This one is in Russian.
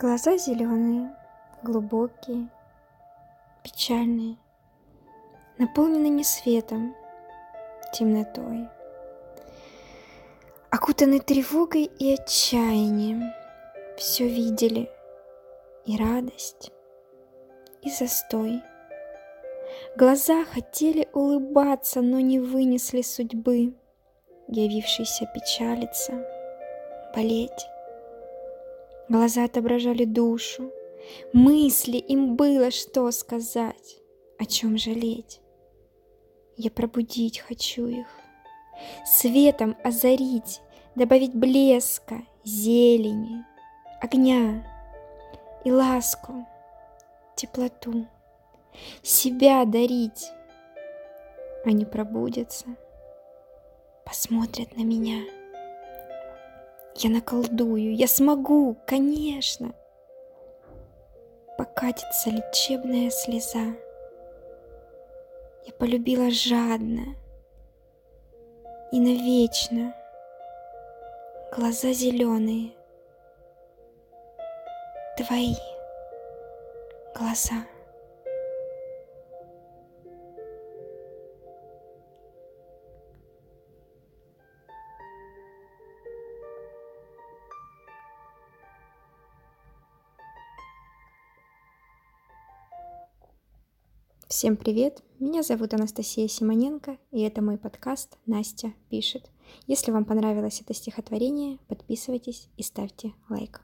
Глаза зеленые, глубокие, печальные, наполнены не светом, темнотой, окутаны тревогой и отчаянием. Все видели и радость, и застой. Глаза хотели улыбаться, но не вынесли судьбы, явившейся печалиться, болеть. Глаза отображали душу, мысли им было что сказать, о чем жалеть. Я пробудить хочу их, светом озарить, добавить блеска, зелени, огня и ласку, теплоту, себя дарить. Они пробудятся, посмотрят на меня. Я наколдую, я смогу, конечно. Покатится лечебная слеза. Я полюбила жадно и навечно. Глаза зеленые, твои глаза. Всем привет! Меня зовут Анастасия Симоненко, и это мой подкаст «Настя пишет». Если вам понравилось это стихотворение, подписывайтесь и ставьте лайк.